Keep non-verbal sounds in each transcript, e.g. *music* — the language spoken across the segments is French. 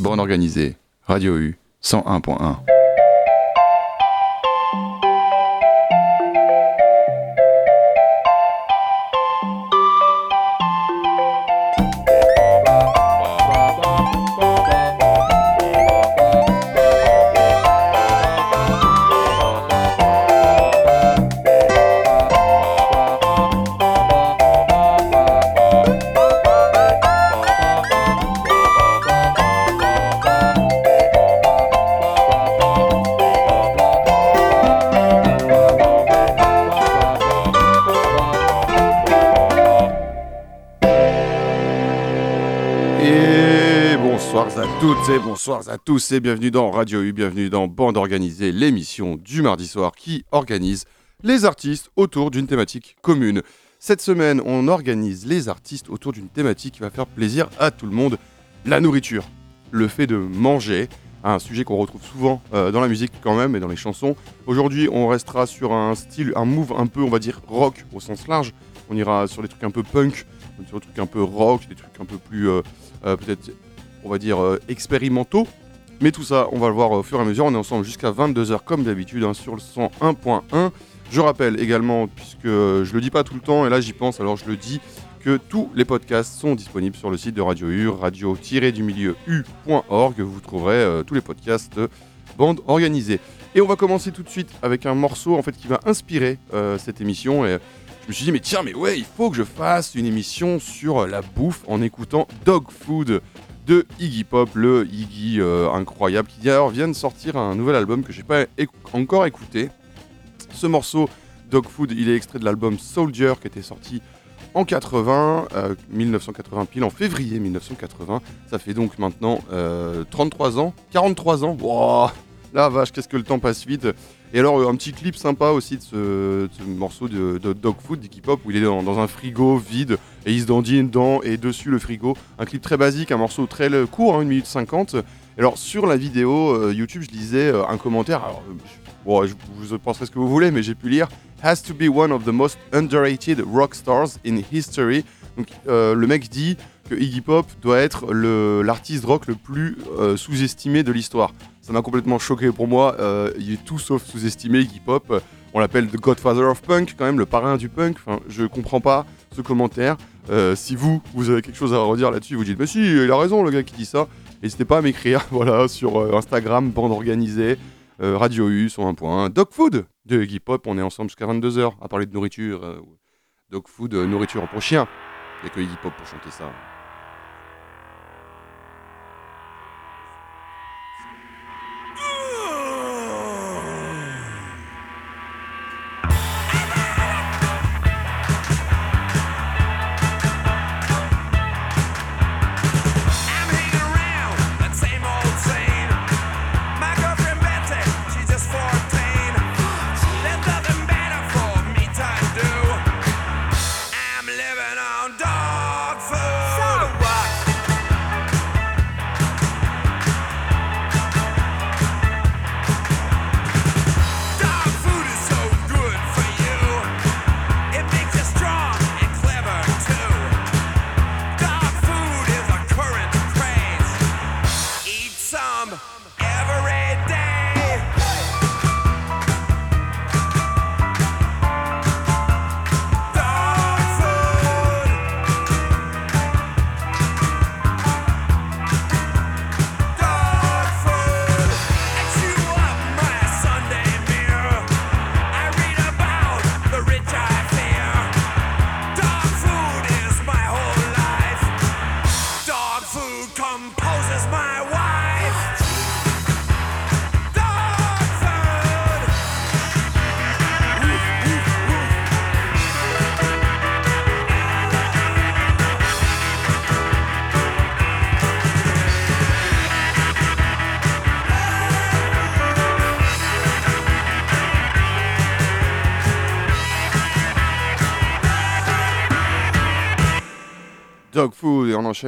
Bande organisée, Radio U 101.1. bonsoir à tous et bienvenue dans Radio U, bienvenue dans Bande Organisée, l'émission du mardi soir qui organise les artistes autour d'une thématique commune. Cette semaine, on organise les artistes autour d'une thématique qui va faire plaisir à tout le monde, la nourriture. Le fait de manger, un sujet qu'on retrouve souvent euh, dans la musique quand même et dans les chansons. Aujourd'hui, on restera sur un style, un move un peu, on va dire, rock au sens large. On ira sur des trucs un peu punk, sur des trucs un peu rock, des trucs un peu plus, euh, euh, peut-être, on va dire, euh, expérimentaux. Mais tout ça, on va le voir au fur et à mesure. On est ensemble jusqu'à 22h comme d'habitude hein, sur le 101.1. Je rappelle également, puisque je le dis pas tout le temps, et là j'y pense, alors je le dis, que tous les podcasts sont disponibles sur le site de Radio U, radio-du-milieu u.org. Vous trouverez euh, tous les podcasts de bande organisée. Et on va commencer tout de suite avec un morceau en fait qui va inspirer euh, cette émission. Et je me suis dit mais tiens mais ouais il faut que je fasse une émission sur la bouffe en écoutant Dog Food Iggy Pop, le Iggy euh, incroyable qui d'ailleurs vient de sortir un nouvel album que j'ai pas encore écouté. Ce morceau Dog Food il est extrait de l'album Soldier qui était sorti en 80, euh, 1980 pile, en février 1980. Ça fait donc maintenant euh, 33 ans, 43 ans. Wow, la vache, qu'est-ce que le temps passe vite. Et alors, euh, un petit clip sympa aussi de ce, morceau de, Dog Food d'Iggy Pop où il est dans, dans un frigo vide et il se dandine dedans et dessus le frigo. Un clip très basique, un morceau très court, hein, 1 minute 50. Et alors, sur la vidéo euh, YouTube, je lisais euh, un commentaire. Vous penserez ce que vous voulez, mais j'ai pu lire Has to be one of the most underrated rock stars in history. Donc, le mec dit que Iggy Pop doit être l'artiste rock le plus sous-estimé de l'histoire. Ça m'a complètement choqué pour moi. euh, il est tout sauf sous-estimé, Iggy Pop. On l'appelle The Godfather of Punk, quand même, le parrain du punk. Enfin, je comprends pas ce commentaire. Euh, si vous, vous avez quelque chose à redire là-dessus, vous dites, mais si, il a raison, le gars qui dit ça. N'hésitez pas à m'écrire, *laughs* voilà, sur euh, Instagram, bande organisée, Radio U, sur un. Dog Food de Iggy Pop, on est ensemble jusqu'à 22h à parler de nourriture. dog Food, nourriture pour chien. Il n'y a que Iggy Pop pour chanter ça.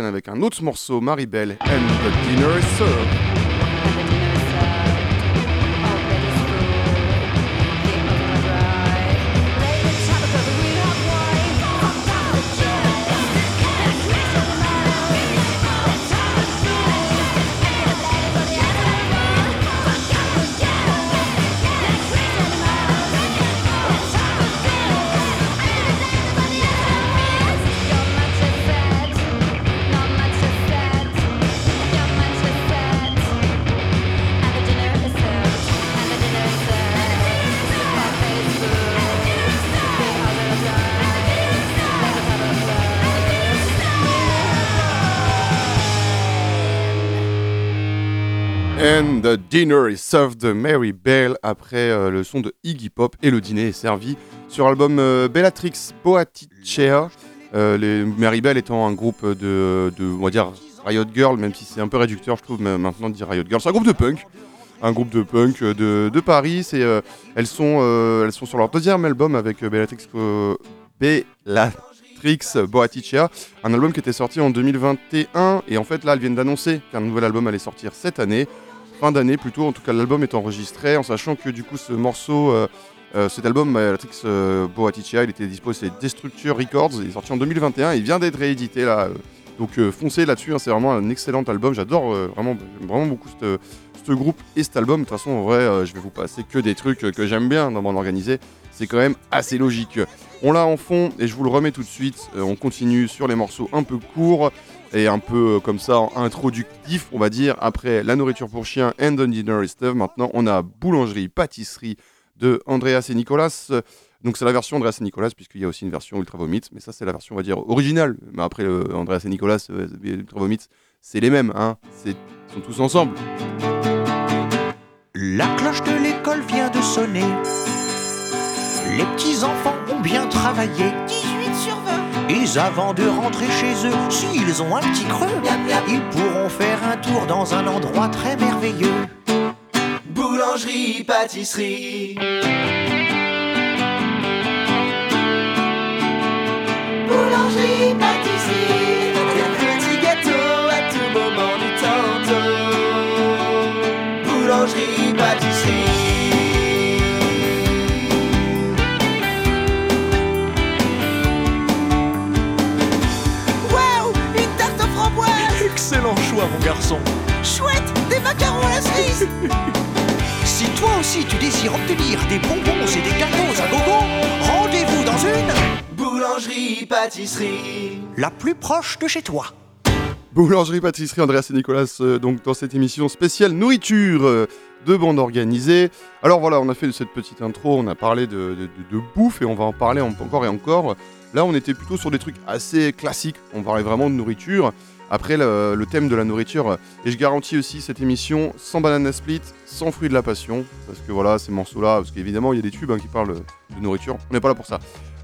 Avec un autre morceau, Maribel and the Dinner is Served. Dinner is served de Mary Bell après euh, le son de Iggy Pop et le dîner est servi sur l'album euh, Bellatrix Boaticea. Euh, les Mary Bell étant un groupe de, de, on va dire Riot Girl, même si c'est un peu réducteur, je trouve maintenant de dire Riot Girl. C'est un groupe de punk, un groupe de punk de, de Paris. C'est, elles sont, elles sont sur leur deuxième album avec Bellatrix, Bellatrix Boaticea, un album qui était sorti en 2021 et en fait là elles viennent d'annoncer qu'un nouvel album allait sortir cette année, fin d'année plutôt. En tout cas l'album est enregistré en sachant que du coup ce morceau euh, euh, cet album, euh, Boaticea, il était dispo chez Destructure Records, il est sorti en 2021, il vient d'être réédité là. donc foncez là-dessus, hein, c'est vraiment un excellent album, j'adore vraiment, vraiment beaucoup ce groupe et cet album. De toute façon, en vrai, je vais vous passer que des trucs que j'aime bien dans mon organisé, c'est quand même assez logique. On l'a en fond et je vous le remets tout de suite, on continue sur les morceaux un peu courts et un peu euh, comme ça introductif, on va dire. Après la nourriture pour chien and the dinner is served, maintenant on a boulangerie, pâtisserie de Andreas et Nicolas. Donc c'est la version Andreas et Nicolas, puisqu'il y a aussi une version Ultra Vomit, mais ça c'est la version on va dire originale. Mais après Andreas et Nicolas, euh, Ultra Vomit, c'est les mêmes, hein. Ils sont tous ensemble. La cloche de l'école vient de sonner. Les petits enfants ont bien travaillé. 18 sur 20. Et avant de rentrer chez eux, s'ils ont un petit creux, ils pourront faire un tour dans un endroit très merveilleux. Boulangerie, pâtisserie. Boulangerie, pâtisserie. Des petits gâteaux à tout moment du tantôt. Boulangerie, Excellent choix, mon garçon. Chouette, des macarons à la cerise. *laughs* Si toi aussi tu désires obtenir des bonbons et des gâteaux à gogo, rendez-vous dans une, Boulangerie, pâtisserie. la plus proche de chez toi. Boulangerie, pâtisserie, Andreas et Nicolas, euh, donc dans cette émission spéciale nourriture euh, de bande organisée. Alors voilà, on a fait cette petite intro, on a parlé de, de- de- de bouffe et on va en parler en- encore et encore. Là, on était plutôt sur des trucs assez classiques, on parlait vraiment de nourriture. Après, le, thème de la nourriture, et je garantis aussi cette émission sans banana split, sans fruit de la passion, parce que voilà, ces morceaux-là, parce qu'évidemment, il y a des tubes hein, qui parlent de nourriture, on n'est pas là pour ça.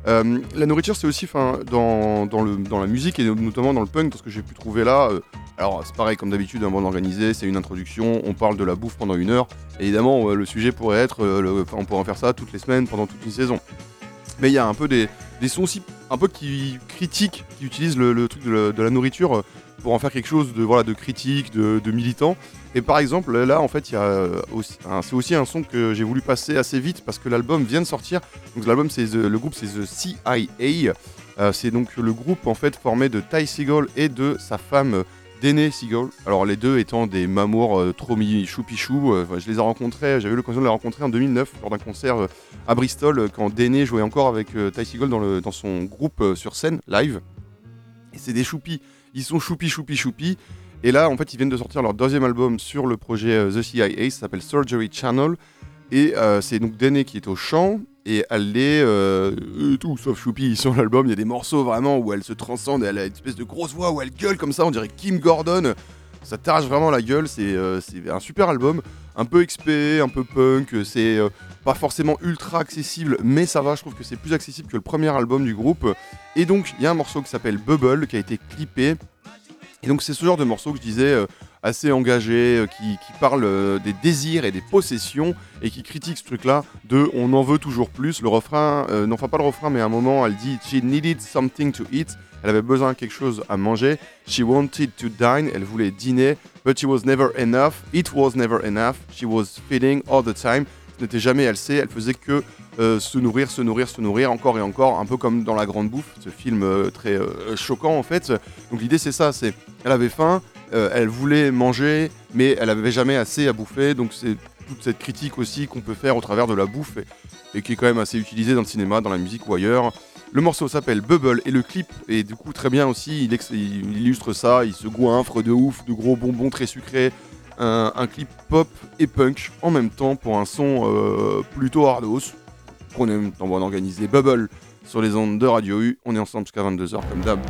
Euh, la nourriture, c'est aussi dans, dans, le, dans la musique et notamment dans le punk, parce que j'ai pu trouver là. euh, alors, c'est pareil, comme d'habitude, un bon organisé, c'est une introduction, on parle de la bouffe pendant une heure. Et évidemment, euh, le sujet pourrait être, le- on pourrait en faire ça toutes les semaines pendant toute une saison. Mais il y a un peu des, des sons aussi, un peu qui critiquent, qui utilisent le, truc de la, nourriture pour en faire quelque chose de, voilà, de critique, de, militant. Et par exemple, là, en fait, euh, un- c'est aussi un son que j'ai voulu passer assez vite parce que l'album vient de sortir. Donc l'album, c'est le groupe, c'est The CIA. Euh, c'est donc le groupe en fait formé de Ty Seagull et de sa femme euh, Dene Seagull. Alors les deux étant des mamours euh, trop choupichou. Euh, je les ai rencontrés, j'avais eu l'occasion de les rencontrer en 2009 lors d'un concert à Bristol quand Dene jouait encore avec Ty Seagull dans, le, dans son groupe sur scène live. Et c'est des choupis. Ils sont choupi choupi choupi. Et là, en fait, ils viennent de sortir leur deuxième album sur le projet euh, The CIA. Ça s'appelle Surgery Channel. Et euh, c'est donc Dene qui est au chant. Et elle est euh, tout sauf choupi sur l'album. Il y a des morceaux vraiment où elle se transcende. Elle a une espèce de grosse voix où elle gueule comme ça. On dirait Kim Gordon. Ça t'arrache vraiment la gueule. C'est euh, c'est un super album. Un peu XP, un peu punk. C'est euh, pas forcément ultra accessible, mais ça va. Je trouve que c'est plus accessible que le premier album du groupe. Et donc, il y a un morceau qui s'appelle Bubble qui a été clippé. Et donc, c'est ce genre de morceau que je disais euh, assez engagé, qui, qui parle des désirs et des possessions et qui critique ce truc-là de on en veut toujours plus. Le refrain, non, enfin pas le refrain, mais à un moment, elle dit She needed something to eat. Elle avait besoin de quelque chose à manger. She wanted to dine. Elle voulait dîner. But it was never enough. It was never enough. She was feeding all the time. Ce n'était jamais assez. Elle faisait que euh, se nourrir, se nourrir, se nourrir, encore et encore, un peu comme dans La Grande Bouffe, ce film euh, très euh, choquant en fait. Donc l'idée c'est ça, c'est elle avait faim, elle voulait manger, mais elle avait jamais assez à bouffer. Donc c'est toute cette critique aussi qu'on peut faire au travers de la bouffe et qui est quand même assez utilisée dans le cinéma, dans la musique ou ailleurs. Le morceau s'appelle Bubble et le clip est du coup très bien aussi. Il, illustre ça, il se goinfre de ouf, de gros bonbons très sucrés. Un, clip pop et punk en même temps pour un son euh, plutôt hardos qu'on aime Bonne Organisée Bubble sur les ondes de Radio U. On est ensemble jusqu'à 22h comme d'hab.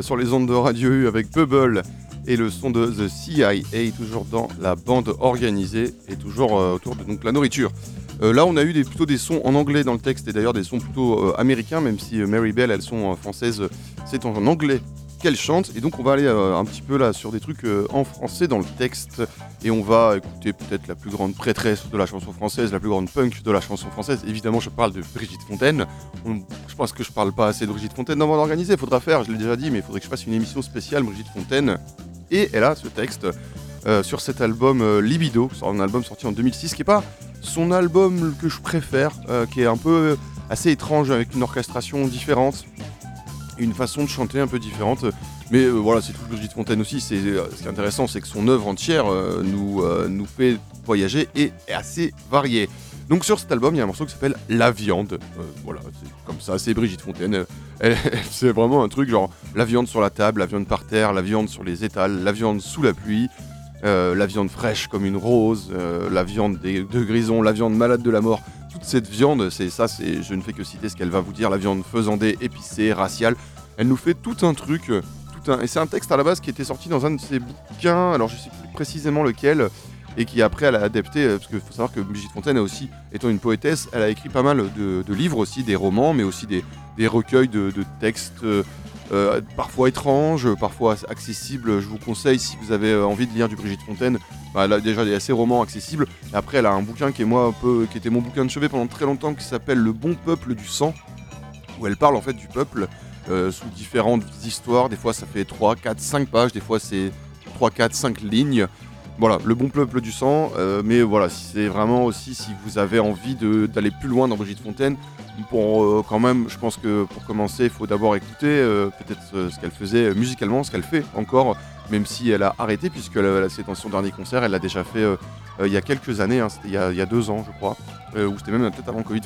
Euh, sur les ondes de Radio avec Bubble et le son de The CIA, toujours dans la bande organisée et toujours euh, autour de donc, la nourriture. Euh, là, on a eu des, plutôt des sons en anglais dans le texte et d'ailleurs des sons plutôt américains, même si Mary Bell, elles sont françaises, c'est en anglais qu'elle chante. Et donc, on va aller un petit peu là sur des trucs en français dans le texte et on va écouter peut-être la plus grande prêtresse de la chanson française, la plus grande punk de la chanson française. Évidemment, je parle de Brigitte Fontaine. On- je pense que je parle pas assez de Brigitte Fontaine dans mon organisé. Il faudra faire, je l'ai déjà dit, mais il faudrait que je fasse une émission spéciale Brigitte Fontaine. Et elle a ce texte euh, sur cet album euh, Libido, un album sorti en 2006, qui est pas son album que je préfère, euh, qui est un peu assez étrange avec une orchestration différente, une façon de chanter un peu différente. Mais euh, voilà, c'est tout Brigitte Fontaine aussi. C'est euh, ce qui est intéressant, c'est que son œuvre entière euh, nous nous fait voyager et est assez variée. Donc sur cet album, il y a un morceau qui s'appelle La viande. Voilà, c'est comme ça, c'est Brigitte Fontaine. *laughs* C'est vraiment un truc genre la viande sur la table, la viande par terre, la viande sur les étals, la viande sous la pluie, la viande fraîche comme une rose, la viande de grison, la viande malade de la mort. Toute cette viande, c'est ça, c'est je ne fais que citer ce qu'elle va vous dire, la viande faisandée, épicée, raciale. Elle nous fait tout un truc, et c'est un texte à la base qui était sorti dans un de ses bouquins. Alors je sais plus précisément lequel et qui après elle a adapté, euh, parce qu'il faut savoir que Brigitte Fontaine a aussi, étant une poétesse, elle a écrit pas mal de, livres aussi, des romans, mais aussi des, recueils de, textes euh, euh, parfois étranges, parfois accessibles. Je vous conseille, si vous avez envie de lire du Brigitte Fontaine, bah, elle a déjà des assez romans accessibles. Et après, elle a un bouquin qui est moi un peu, qui était mon bouquin de chevet pendant très longtemps, qui s'appelle Le bon peuple du sang, où elle parle en fait du peuple euh, sous différentes histoires. Des fois, ça fait 3, 4, 5 pages, des fois, c'est 3, 4, 5 lignes. Voilà, le bon peuple du sang, euh, mais voilà, si c'est vraiment aussi si vous avez envie d'aller plus loin dans Brigitte Fontaine, pour euh, quand même, je pense que pour commencer, il faut d'abord écouter peut-être ce qu'elle faisait musicalement, ce qu'elle fait encore, même si elle a arrêté, puisque c'est dans son dernier concert, elle l'a déjà fait il y a quelques années, hein, c'était il, y a- deux ans, je crois, ou c'était même peut-être avant Covid.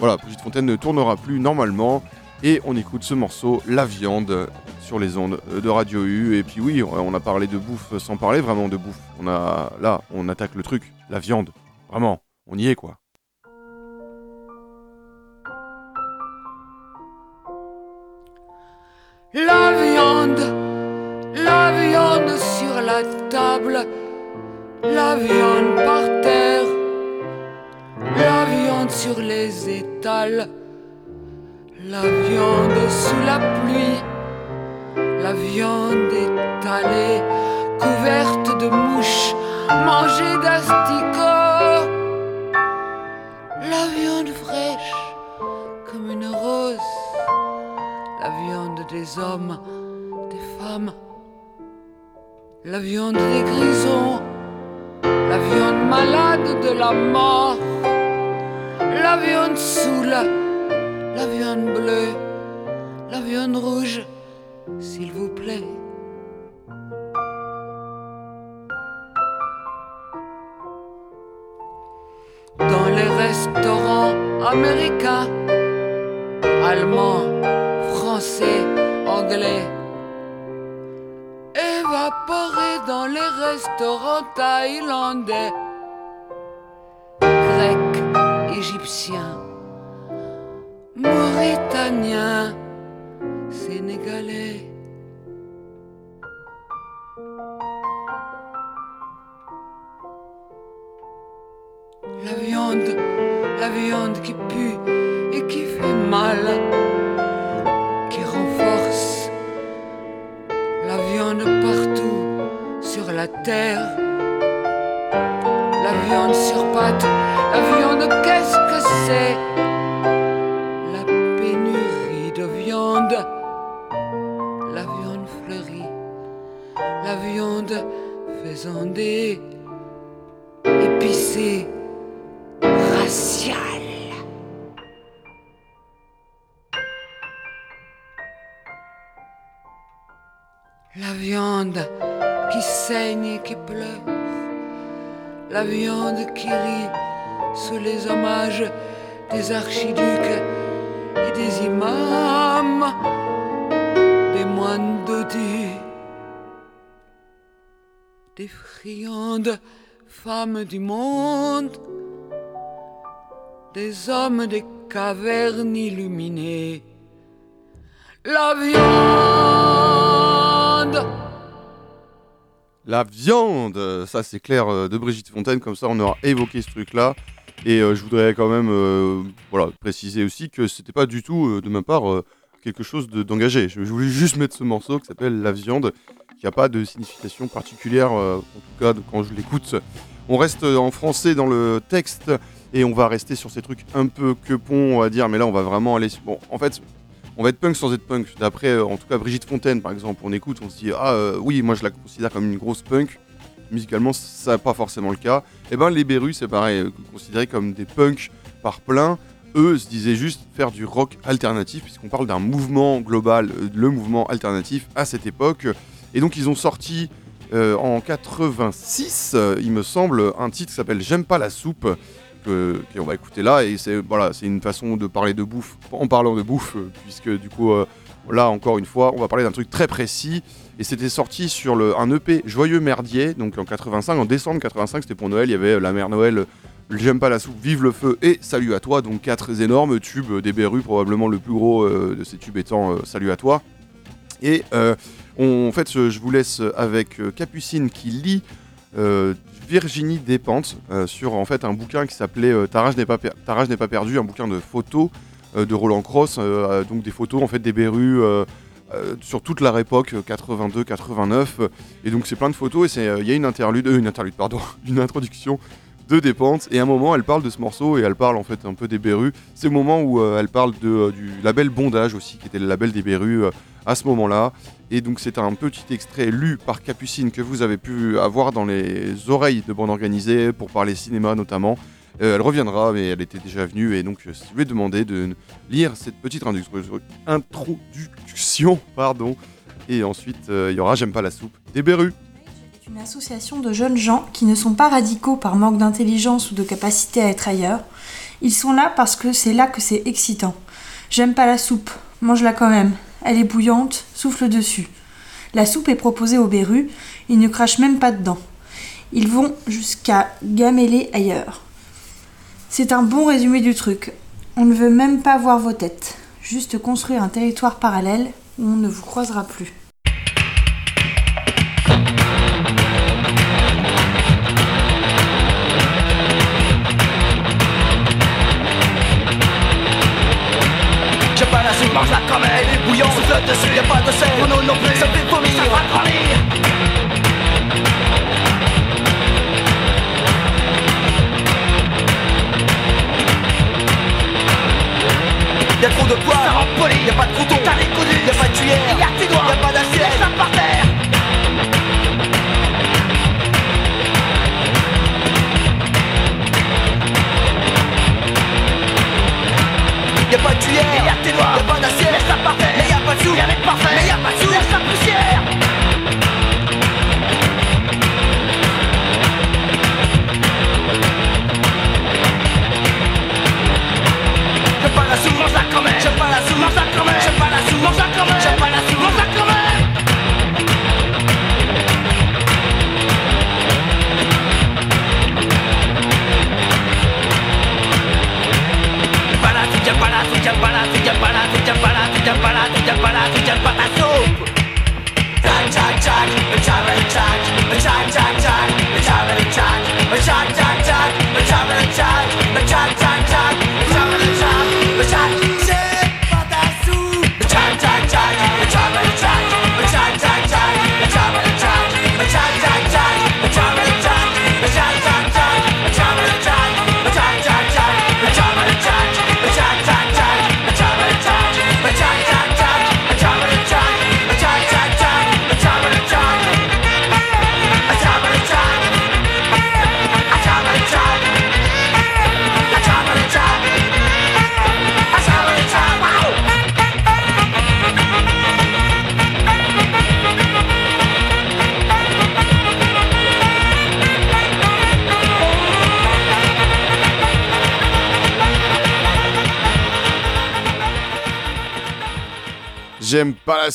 Voilà, Brigitte Fontaine ne tournera plus normalement, et on écoute ce morceau, La viande, sur les ondes de Radio U. Et puis oui, on a parlé de bouffe sans parler vraiment de bouffe. On a là, on attaque le truc, la viande. Vraiment, on y est quoi. La viande, la viande sur la table, la viande par terre, la viande sur les étals, la viande sous la pluie, la viande étalée, couverte de mouches, mangée d'asticots, la viande fraîche comme une rose. La viande des hommes, des femmes, la viande des grisons, la viande malade de la mort, la viande saoule, la viande bleue, la viande rouge, s'il vous plaît. Dans les restaurants américains, allemands, français, anglais. Évaporé dans les restaurants thaïlandais, grecs, égyptiens, mauritaniens, sénégalais. La viande, la viande qui pue et qui fait mal qui renforce la viande partout sur la terre. La viande sur pattes, la viande, qu'est-ce que c'est? Viande faisandée, épicée, raciale. La viande qui saigne et qui pleure. La viande qui rit sous les hommages des archiducs et des imams, des moines dodus, des friandes femmes du monde, des hommes des cavernes illuminées. la viande. La viande, ça c'est clair euh, de Brigitte Fontaine, comme ça on aura évoqué ce truc-là. Et euh, je voudrais quand même euh, voilà, préciser aussi que c'était pas du tout de ma part quelque chose de- d'engagé. Je, je voulais juste mettre ce morceau qui s'appelle La viande, qui n'a pas de signification particulière, euh, en tout cas de- quand je l'écoute. On reste euh, en français dans le texte et on va rester sur ces trucs un peu que pont, on va dire, mais là on va vraiment aller. Bon, en fait, on va être punk sans être punk. D'après, euh, en tout cas, Brigitte Fontaine, par exemple, on écoute, on se dit Ah oui, moi je la considère comme une grosse punk. Musicalement, ça n'est pas forcément le cas. Et ben les Berus, c'est pareil, considérés comme des punks par plein. Eux se disaient juste faire du rock alternatif, puisqu'on parle d'un mouvement global, euh, le mouvement alternatif à cette époque. Et donc ils ont sorti euh, en 86, euh, il me semble, un titre qui s'appelle J'aime pas la soupe, que, qu'on va écouter là. Et c'est voilà, c'est une façon de parler de bouffe en parlant de bouffe, puisque du coup, là encore une fois, on va parler d'un truc très précis. Et c'était sorti sur le, un EP Joyeux Merdier, donc en 85, en décembre 85, c'était pour Noël, il y avait La Mère Noël, J'aime pas la soupe, Vive le feu et Salut à toi, donc quatre énormes tubes des Berus, probablement le plus gros euh, de ces tubes étant euh, Salut à toi. Et euh, en fait, je vous laisse avec Capucine qui lit Virginie Despentes sur en fait un bouquin qui s'appelait euh, Ta rage n'est pas, pas perdue, un bouquin de photos de Roland Cross, donc des photos en fait des Berus euh, sur toute leur époque, 82-89. et donc c'est plein de photos et il y a une interlude, une interlude, pardon, *laughs* une introduction de Despentes. Et à un moment, elle parle de ce morceau et elle parle en fait un peu des Berus. C'est le moment où euh, elle parle de, euh, du label Bondage aussi, qui était le label des Berus euh, à ce moment-là. Et donc c'est un petit extrait lu par Capucine que vous avez pu avoir dans les oreilles de bande organisée pour parler cinéma notamment. Elle reviendra, mais elle était déjà venue, et donc je lui ai demandé de lire cette petite introduction, pardon, et ensuite il y aura J'aime pas la soupe des Berus. Une association de jeunes gens qui ne sont pas radicaux par manque d'intelligence ou de capacité à être ailleurs. Ils sont là parce que c'est là que c'est excitant. J'aime pas la soupe, mange-la quand même. Elle est bouillante, souffle dessus. La soupe est proposée aux berus, ils ne crachent même pas dedans. Ils vont jusqu'à gameler ailleurs. C'est un bon résumé du truc. On ne veut même pas voir vos têtes. Juste construire un territoire parallèle où on ne vous croisera plus. Mange la même, elle est bouillante, souffle dessus, y'a pas de sel, non non non plus, ça fait vomir, ça va grandir Y'a trop de poids, ça rend y'a pas de couteau, t'as les y'a pas de cuillère, y'a tes doigts, y'a pas d'assiette, laisse ça par terre Y'a pas de cuillère, y'a tes doigts, y'a pas laisse la parfaite, mais y'a pas de sou, rien n'est parfait.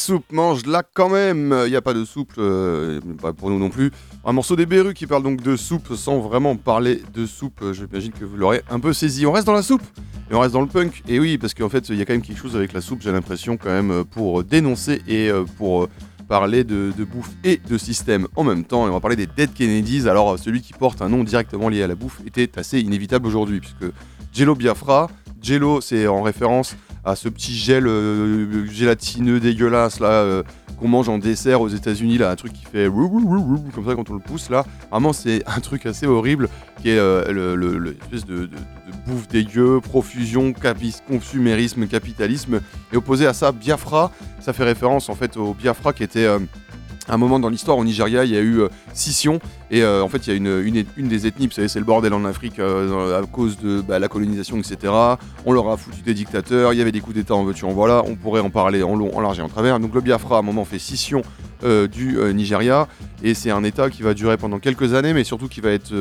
Soupe, mange-la quand même. Il n'y a pas de soupe, euh, pour nous non plus. Un morceau des Berus qui parle donc de soupe sans vraiment parler de soupe. Euh, J'imagine que vous l'aurez un peu saisi. On reste dans la soupe et on reste dans le punk. Et oui, parce qu'en fait, il y a quand même quelque chose avec la soupe, j'ai l'impression, quand même, euh, pour dénoncer et pour parler de, de bouffe et de système en même temps. Et on va parler des Dead Kennedys. Alors, celui qui porte un nom directement lié à la bouffe était assez inévitable aujourd'hui, puisque Jello Biafra, Jello, c'est en référence à ce petit gel euh, gélatineux dégueulasse là euh, qu'on mange en dessert aux États-Unis là, un truc qui fait comme ça quand on le pousse là. Vraiment, c'est un truc assez horrible qui est euh, le, espèce de, bouffe dégueu, profusion, capi- consumérisme, capitalisme. Et opposé à ça, Biafra, ça fait référence en fait au Biafra qui était euh, un moment dans l'histoire au Nigeria, il y a eu euh, scission et euh, en fait il y a une, une, des ethnies, vous savez c'est le bordel en Afrique euh, à cause de bah, la colonisation etc. On leur a foutu des dictateurs, il y avait des coups d'état en veux-tu en voilà, on pourrait en parler en long, en large et en travers. Donc le Biafra à un moment fait scission du Nigeria et c'est un état qui va durer pendant quelques années mais surtout qui va être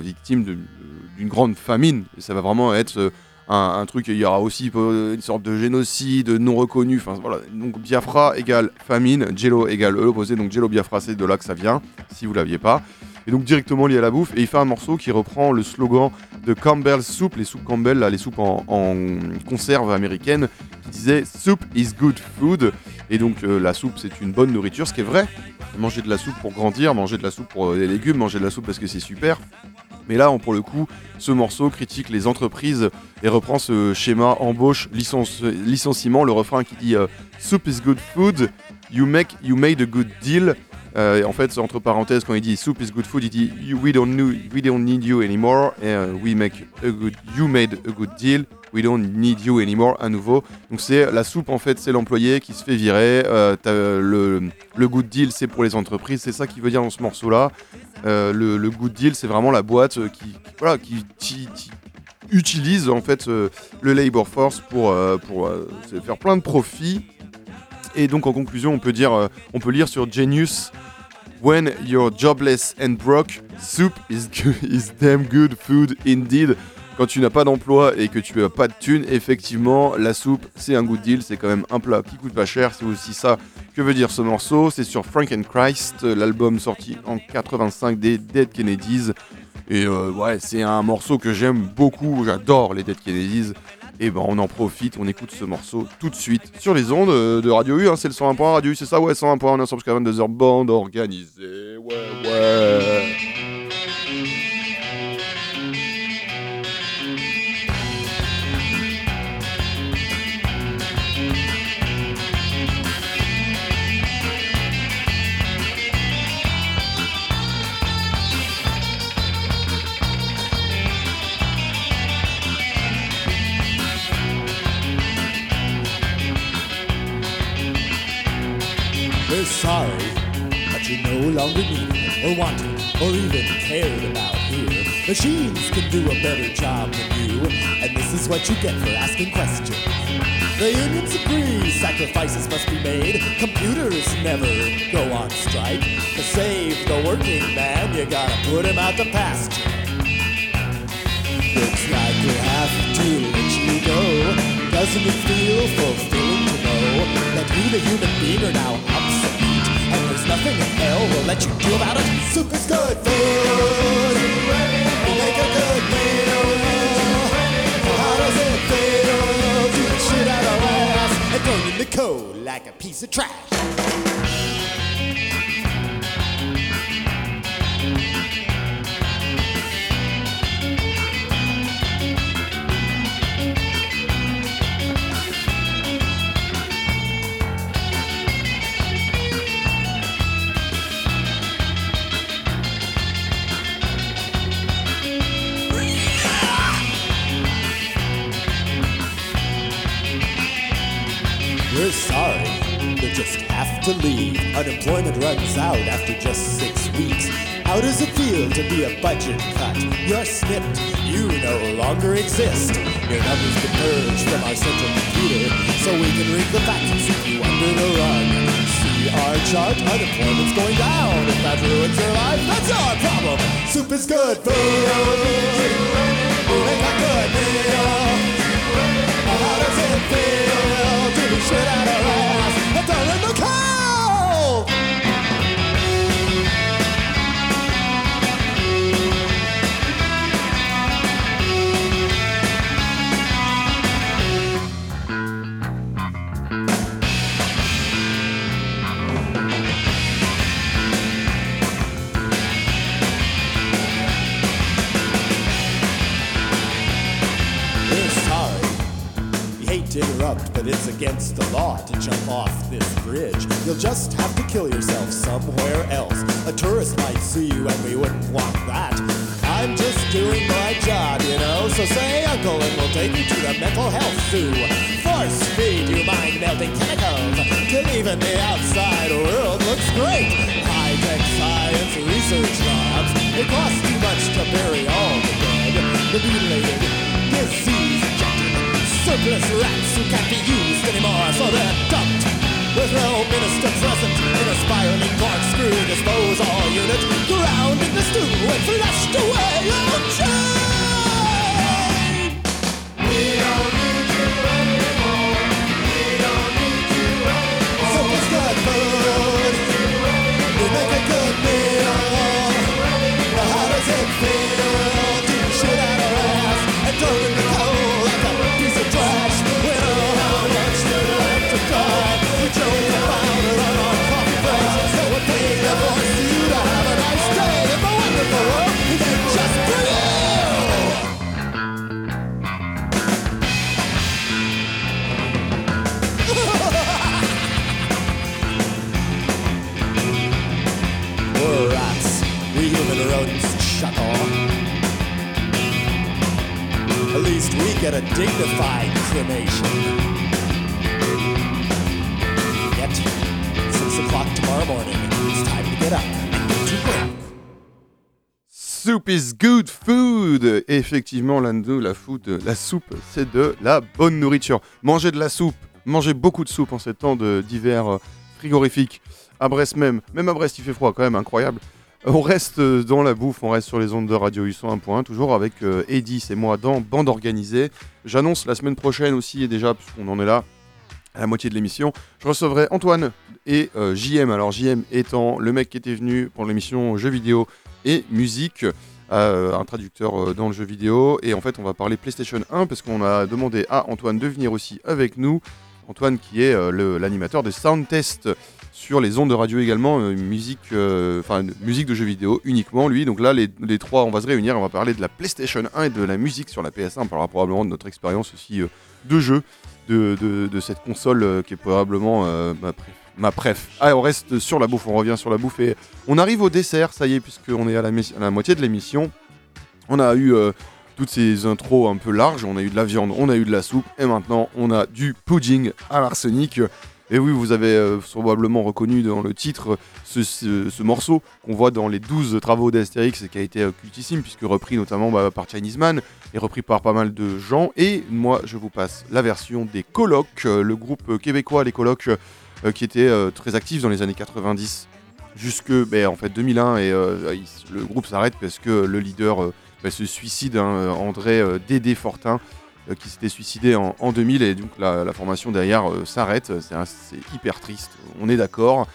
victime d'une grande famine et ça va vraiment être un, truc, il y aura aussi euh, une sorte de génocide non reconnu. Enfin voilà, donc Biafra égale famine, Jello égale l'opposé. Donc Jello Biafra, c'est de là que ça vient, si vous l'aviez pas. Et donc directement lié à la bouffe. Et il fait un morceau qui reprend le slogan de Campbell's Soup, les soupes Campbell, les soupes en, en conserve américaine, qui disait Soup is good food. Et donc euh, la soupe, c'est une bonne nourriture, ce qui est vrai. Manger de la soupe pour grandir, manger de la soupe pour euh, les légumes, manger de la soupe parce que c'est super. Mais là, pour le coup, ce morceau critique les entreprises et reprend ce schéma embauche, licenci- licenciement, le refrain qui dit euh, Soup is good food, you, made a good deal. Euh, en fait, entre parenthèses, quand il dit Soup is good food, il dit we, don't need you anymore. Euh, we make you made a good deal. We don't need you anymore à nouveau. Donc c'est la soupe en fait, c'est l'employé qui se fait virer. Euh, euh, le, good deal, c'est pour les entreprises. C'est ça qui veut dire dans ce morceau-là. Euh, le, good deal, c'est vraiment la boîte qui, utilise en fait le labor force pour, pour faire plein de profits. Et donc en conclusion, on peut dire, on peut lire sur Genius. When you're jobless and broke, soup is, is damn good food indeed. Quand tu n'as pas d'emploi et que tu n'as pas de thunes, effectivement, la soupe, c'est un good deal. C'est quand même un plat qui coûte pas cher. C'est aussi ça que veut dire ce morceau. C'est sur Frank and Christ, l'album sorti en 85 des Dead Kennedys. Et euh, ouais, c'est un morceau que j'aime beaucoup. J'adore les Dead Kennedys. Et ben on en profite, on écoute ce morceau tout de suite sur les ondes euh, de Radio U. hein, c'est le 101 Radio U, c'est ça? Ouais, 101 on est ensemble jusqu'à 22h. Bande organisée. Ouais, ouais. What you get for asking questions. The unions agree sacrifices must be made. Computers never go on strike. To save the working man, you gotta put him out to pasture. Looks like we have to let you go. Doesn't it feel fulfilling to know that you, the human being, are now obsolete? And there's nothing in hell will let you do about it? Soup is good food. In the cold like a piece of trash? Have to leave. Unemployment runs out after just six weeks. How does it feel to be a budget cut? You're snipped, you no longer exist. Your numbers been purged from our central computer, so we can read the facts and stick you under the rug. See our chart, unemployment's going down. If that ruins your life, that's our problem. Soup is good food. We make a good meal. But it's against the law to jump off this bridge. You'll just have to kill yourself somewhere else. A tourist might see you, and we wouldn't want that. I'm just doing my job, you know. So say uncle, and we'll take you to the mental health zoo. Force feed you mind melting chemicals till even the outside world looks great. High tech science research labs. It costs too much to bury all the dead. The mutilated, disease injected, surplus rats who can't be used anymore, so they're dumped. With no minister present in a spiraling corkscrew disposal unit, ground in the stew and flushed away on dignified it's time to get up. Soup is good food. Effectivement, l'ando, la food, la soupe, c'est de la bonne nourriture. Manger de la soupe, manger beaucoup de soupe en ces temps de- d'hiver euh, frigorifique. À Brest même, même à Brest il fait froid quand même, incroyable. On reste euh, dans la bouffe, on reste sur les ondes de Radio 801.1, toujours avec euh, Eddy, c'est moi dans Bande Organisée. J'annonce la semaine prochaine aussi, et déjà, puisqu'on en est là, à la moitié de l'émission, je recevrai Antoine et euh, JM. Alors JM étant le mec qui était venu pour l'émission jeux vidéo et musique, euh, un traducteur dans le jeu vidéo. Et en fait, on va parler PlayStation 1 parce qu'on a demandé à Antoine de venir aussi avec nous. Antoine qui est l'animateur de Sound Test sur les ondes de radio également, euh, musique, euh, enfin musique de jeux vidéo uniquement lui. Donc là, les, trois, on va se réunir, on va parler de la PlayStation 1 et de la musique sur la PS1. On parlera probablement de notre expérience aussi euh, de jeu de, cette console qui est probablement ma, préf, ma préf. On reste sur la bouffe, on revient sur la bouffe et on arrive au dessert, ça y est, puisqu'on est à la, moitié de l'émission. On a eu toutes ces intros un peu larges, on a eu de la viande, on a eu de la soupe et maintenant on a du pudding à l'arsenic. Et oui, vous avez euh, probablement reconnu dans le titre ce, ce- ce morceau qu'on voit dans les 12 travaux d'Astérix et qui a été euh, cultissime puisque repris notamment bah, par Chinese Man et repris par pas mal de gens. Et moi, je vous passe la version des Colocs, euh, le groupe euh, québécois, les Colocs, euh, qui était euh, très actif dans les années 90 jusque ben, en fait 2001 et euh, le groupe s'arrête parce que le leader euh, ben, se suicide, hein, euh, André euh, Dédé Fortin, euh, qui s'était suicidé en, en 2000 et donc la, formation derrière euh, s'arrête. C'est hyper triste, on est d'accord.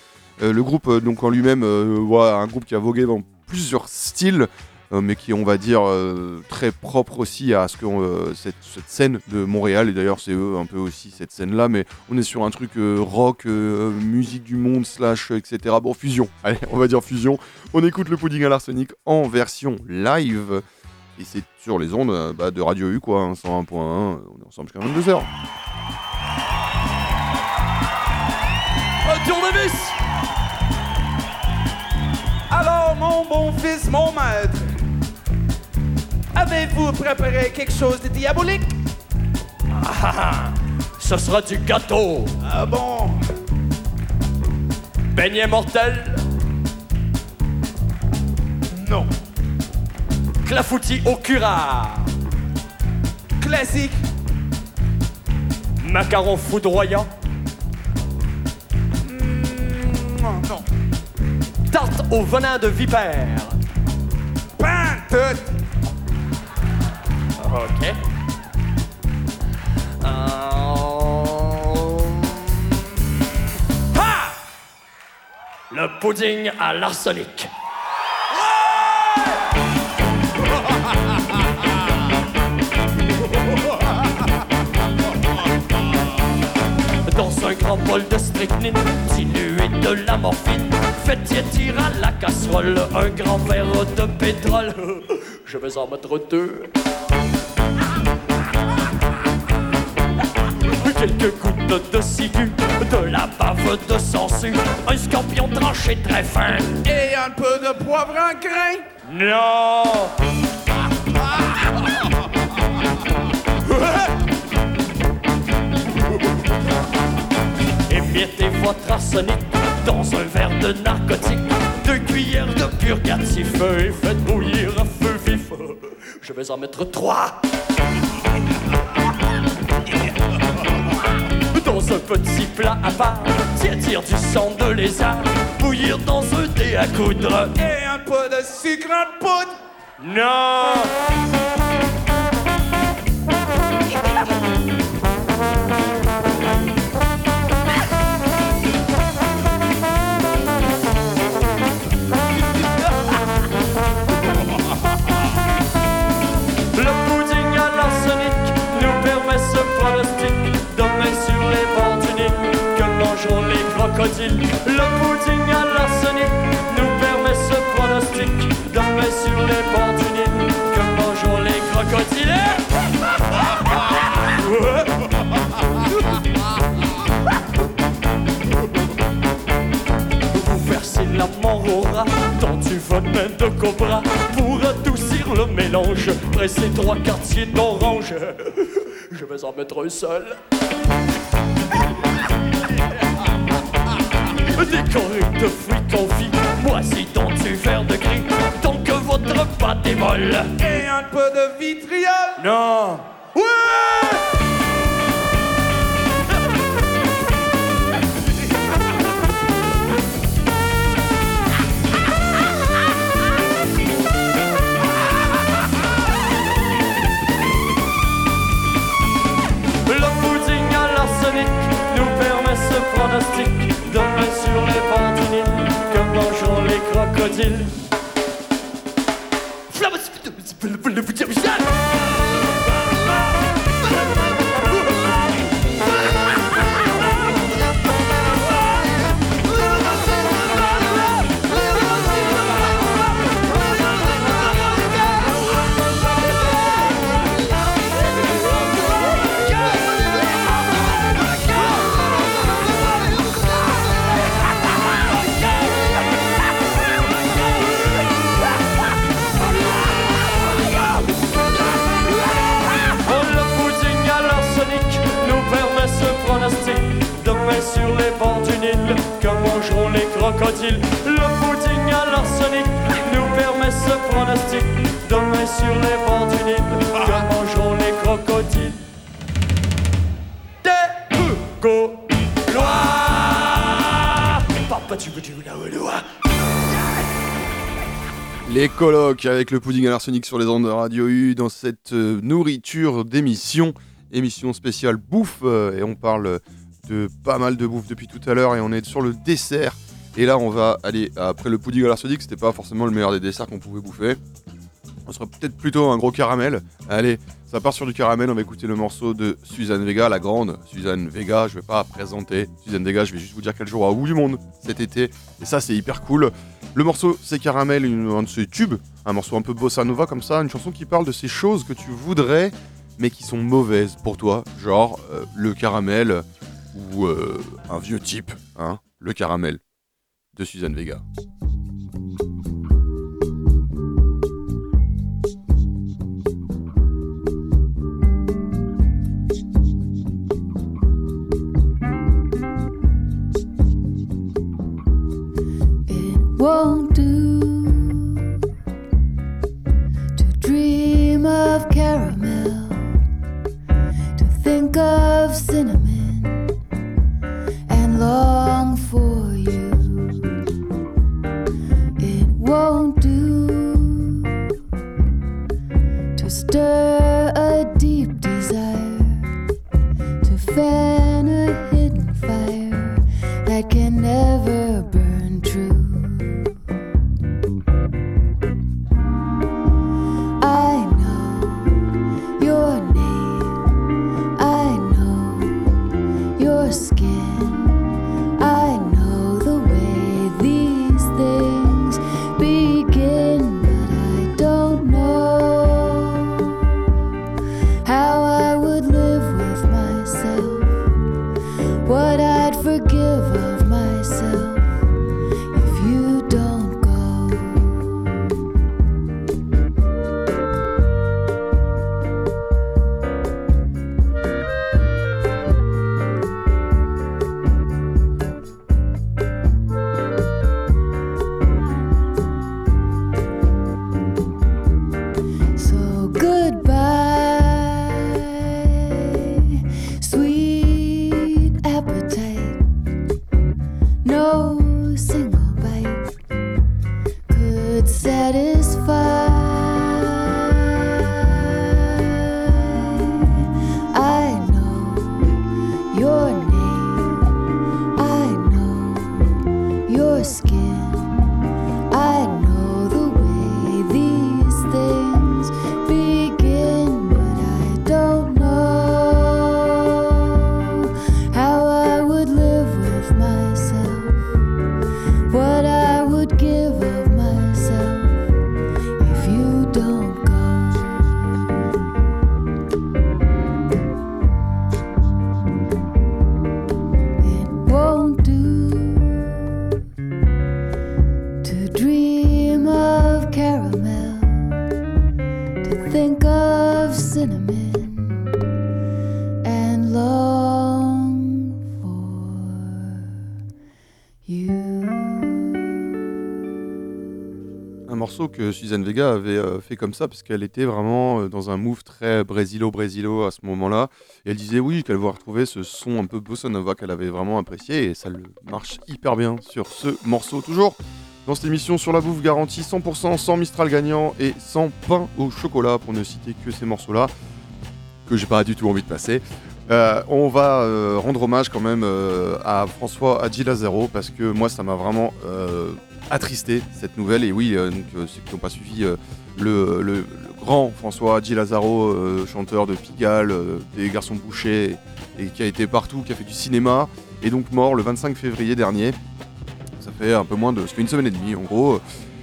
Euh, le groupe euh, donc en lui-même, euh, ouais, un groupe qui a vogué dans plusieurs styles. euh, mais qui on va dire, euh, très propre aussi à ce que euh, cette, scène de Montréal, et d'ailleurs c'est eux un peu aussi cette scène-là, mais on est sur un truc euh, rock, euh, musique du monde, slash, etc. Bon, fusion, *laughs* allez, on va dire fusion. On écoute le pudding à l'arsenic en version live, et c'est sur les ondes euh, bah, de Radio U, quoi, hein, 101.1, on est ensemble jusqu'à 22h. Un tournevis Alors, mon bon fils, mon maître, avez-vous préparé quelque chose de diabolique? Ah, ce sera du gâteau. Ah bon? Beignet mortel, Non. Clafoutis au curare, Classique macaron foudroyant, non. tarte au venin de vipère. Tout Ok. Euh, Ha! Le pudding à l'arsenic. Dans un grand bol de strychnine, dilué de la morphine, faites tirer à la casserole un grand verre de pétrole. *laughs* Je vais en mettre deux. quelques gouttes de ciguë, de la bave de sangsue, un scorpion tranché très fin. Et un peu de poivre en grain. Non dans un verre de narcotique, deux cuillères de purgatif et faites bouillir à feu vif. Je vais en mettre trois. Dans un petit plat à part, tiédir du sang de lézard, bouillir dans un dé à coudre. Et un peu de sucre en poudre. Non Le pudding à l'arsenic nous permet ce pronostic main sur les bords que mangeront les crocodiles. Vous versez la rat dans du venin de cobra pour adoucir le mélange. Pressez trois quartiers d'orange. Je vais en mettre un seul. Décoré de fruits confits, moisis dans du verre de gris, tant que votre pâte est molle. Et un peu de vitriol. Non Ouais Le pudding à l'arsenic nous permet ce pronostic mangeront sur les bords du Nil que mangeront les crocodiles. Le pudding à l'arsenic nous permet ce pronostic de main sur les bords du Nil que mangeront les crocodiles. Des Gaulois Papa, tu veux Les colloques avec le pudding à l'arsenic sur les ondes de Radio U dans cette euh, nourriture d'émission, émission spéciale bouffe euh, et on parle pas mal de bouffe depuis tout à l'heure et on est sur le dessert et là on va aller après le pudding à l'arsenic c'était pas forcément le meilleur des desserts qu'on pouvait bouffer. On serait peut-être plutôt un gros caramel. Allez, ça part sur du caramel, on va écouter le morceau de Suzanne Vega, la grande Suzanne Vega. Je vais pas présenter Suzanne Vega, je vais juste vous dire qu'elle jouera au bout du monde cet été. Et ça, c'est hyper cool. Le morceau, c'est Caramel, une- un de ses tubes, un morceau un peu bossa nova comme ça, une chanson qui parle de ces choses que tu voudrais, mais qui sont mauvaises pour toi, genre euh, le caramel euh, un vieux type, hein, le caramel de Suzanne Vega. Que Suzanne Vega avait euh, fait comme ça parce qu'elle était vraiment euh, dans un move très brésilo-brésilo à ce moment-là. Elle disait oui qu'elle voulait retrouver ce son un peu bossa nova qu'elle avait vraiment apprécié et ça le marche hyper bien sur ce morceau. Toujours dans cette émission sur la bouffe garantie 100% sans Mistral gagnant et sans pain au chocolat pour ne citer que ces morceaux-là que j'ai pas du tout envie de passer. Euh, on va rendre hommage quand même à François Hadji Lazaro parce que moi ça m'a vraiment attristé cette nouvelle et oui euh, donc euh, ceux qui n'ont pas suivi euh, le, grand François Hadji Lazaro chanteur de Pigalle des Garçons Bouchés et, qui a été partout qui a fait du cinéma est donc mort le 25 février dernier ça fait un peu moins de ça fait une semaine et demie en gros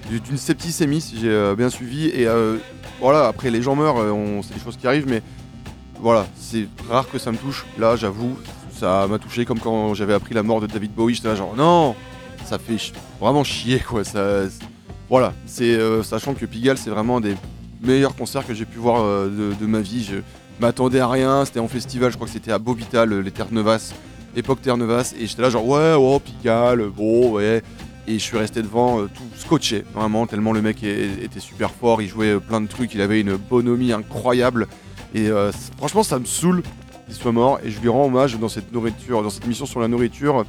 d'une septicémie si j'ai bien suivi et voilà après les gens meurent c'est des choses qui arrivent mais voilà, c'est rare que ça me touche. Là, j'avoue, ça m'a touché comme quand j'avais appris la mort de David Bowie. J'étais genre non, ça fait vraiment chier quoi. Ça, voilà, c'est euh, sachant que Pigalle c'est vraiment un des meilleurs concerts que j'ai pu voir euh, de, ma vie. Je m'attendais à rien. C'était en festival, je crois que c'était à Bobital, euh, les Terres Nevas, époque Terre Nevas, et j'étais là genre ouais, oh Pigalle, bon ouais. Et je suis resté devant tout scotché, vraiment, tellement le mec était super fort, il jouait plein de trucs, il avait une bonhomie incroyable. Et franchement, ça me saoule qu'il soit mort. Et je lui rends hommage dans cette nourriture, dans cette émission sur la nourriture.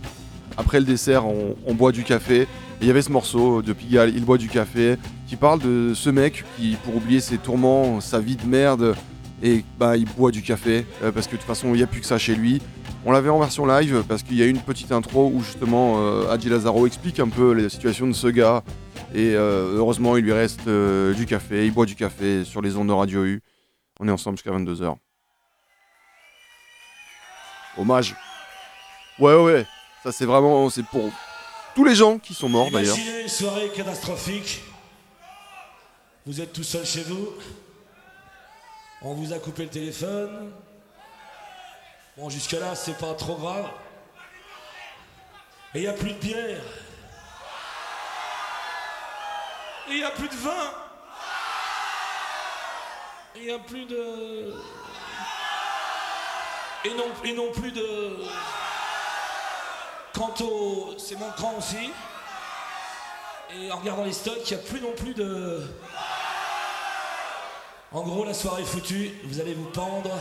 Après le dessert, on boit du café. Il y avait ce morceau de Pigalle, Il boit du café, qui parle de ce mec qui, pour oublier ses tourments, sa vie de merde, et bah il boit du café euh, parce que de toute façon il n'y a plus que ça chez lui. On l'avait en version live parce qu'il y a une petite intro où justement euh, Hadji Lazaro explique un peu la situation de ce gars. Et euh, heureusement, il lui reste euh, du café, il boit du café sur les ondes de Radio U. On est ensemble jusqu'à 22h. Hommage. Ouais, ouais, ouais. Ça, c'est vraiment. C'est pour tous les gens qui sont morts d'ailleurs. Imaginez une soirée catastrophique. Vous êtes tout seul chez vous. On vous a coupé le téléphone. Bon, jusque-là, c'est pas trop grave. Et il n'y a plus de bière. Et il n'y a plus de vin. Et il n'y a plus de. Et non, et non plus de. Quant au. C'est manquant aussi. Et en regardant les stocks, il n'y a plus non plus de. En gros, la soirée est foutue, vous allez vous pendre.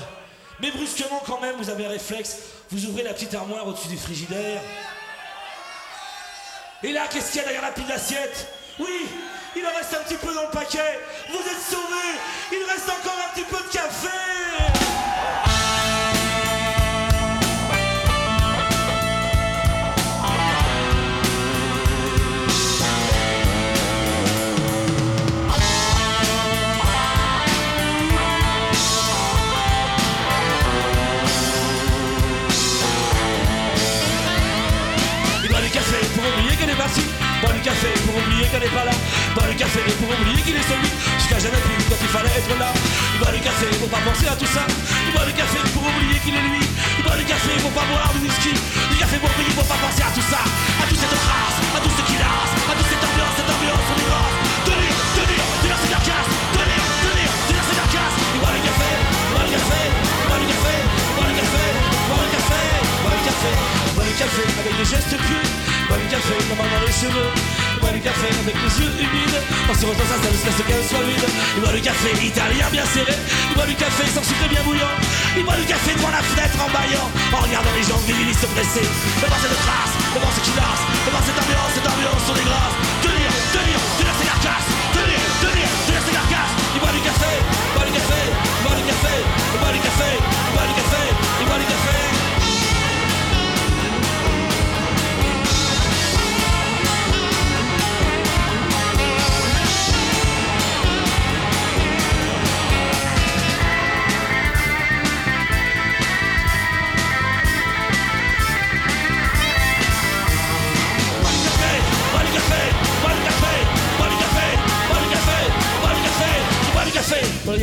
Mais brusquement, quand même, vous avez un réflexe. Vous ouvrez la petite armoire au-dessus du frigidaire. Et là, qu'est-ce qu'il y a derrière la pile d'assiettes? Oui, il en reste un petit peu dans le paquet. Vous êtes sauvés. Il reste encore un petit peu de café. café pour oublier qu'elle n'est pas là. Dans le café pour oublier qu'il est celui qui n'a jamais pu quand il fallait être là. Il boit le café pour pas penser à tout ça. Il boit le café pour oublier qu'il est lui. Il boit le café pour pas boire du whisky. Du café pour oublier pour pas penser à tout ça. À tous ces races, à tout ce qu'il a, tout Il boit du café italien bien serré. Il boit du café sans sucre bien bouillant. Il boit du café devant la fenêtre en baillant. En regardant les gens virilistes se presser. Devant cette trace, devant ce qui lasse. Devant cette ambiance, cette ambiance sur les grâces. Tenir, tenir,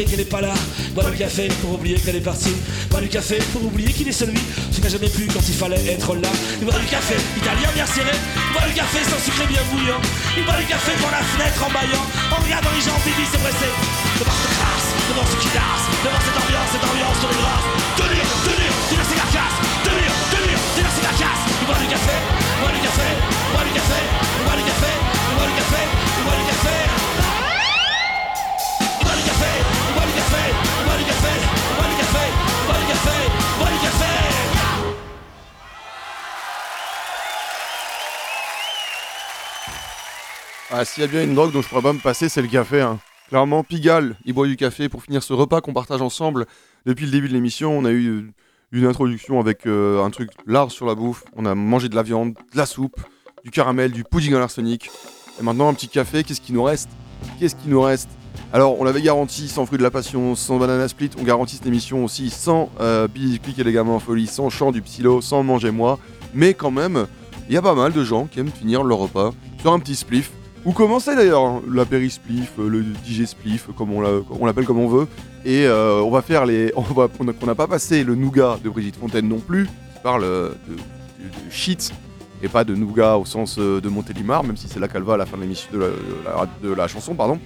qu'elle est pas là. Bois du café pour oublier qu'elle est partie. Bois du café pour oublier qu'il est celui qui n'a jamais pu quand il fallait être là. Il boit du café italien bien serré. Il boit du café sans sucre et bien bouillant. Il boit du café devant la fenêtre en baillant. En regardant les gens vivre se presser. Devant cette crasse, devant ce qui lasse. Devant cette ambiance, cette ambiance sur les grâces. Tenir, tenir, tenir ses carcasses. Tenir, tenir, tenir ses carcasses. Il boit du café, boit du café, boit du café, boit du café, boit du café, boit du café. Ah, s'il y a bien une drogue dont je pourrais pas me passer, c'est le café. hein. Clairement, Pigalle, il boit du café pour finir ce repas qu'on partage ensemble. Depuis le début de l'émission, on a eu une introduction avec euh, un truc large sur la bouffe. On a mangé de la viande, de la soupe, du caramel, du pudding à l'arsenic. Et maintenant, un petit café, qu'est-ce qui nous reste? Qu'est-ce qui nous reste? Alors, on l'avait garanti sans fruit de la passion, sans banana split. On garantit cette émission aussi sans euh, et les gamins en folie, sans chant du psylo, sans manger moi. Mais quand même, il y a pas mal de gens qui aiment finir leur repas sur un petit spliff. Ou commencer d'ailleurs, hein, la périspliff, euh, le DJ spliff, comme on l'a- on l'appelle comme on veut. Et euh, on va faire les. *laughs* On qu'on n'a pas passé le nougat de Brigitte Fontaine non plus, qui parle euh, de, shit et pas de nougat au sens de Montélimar, même si c'est là qu'elle va à la fin de de la- de la chanson, pardon.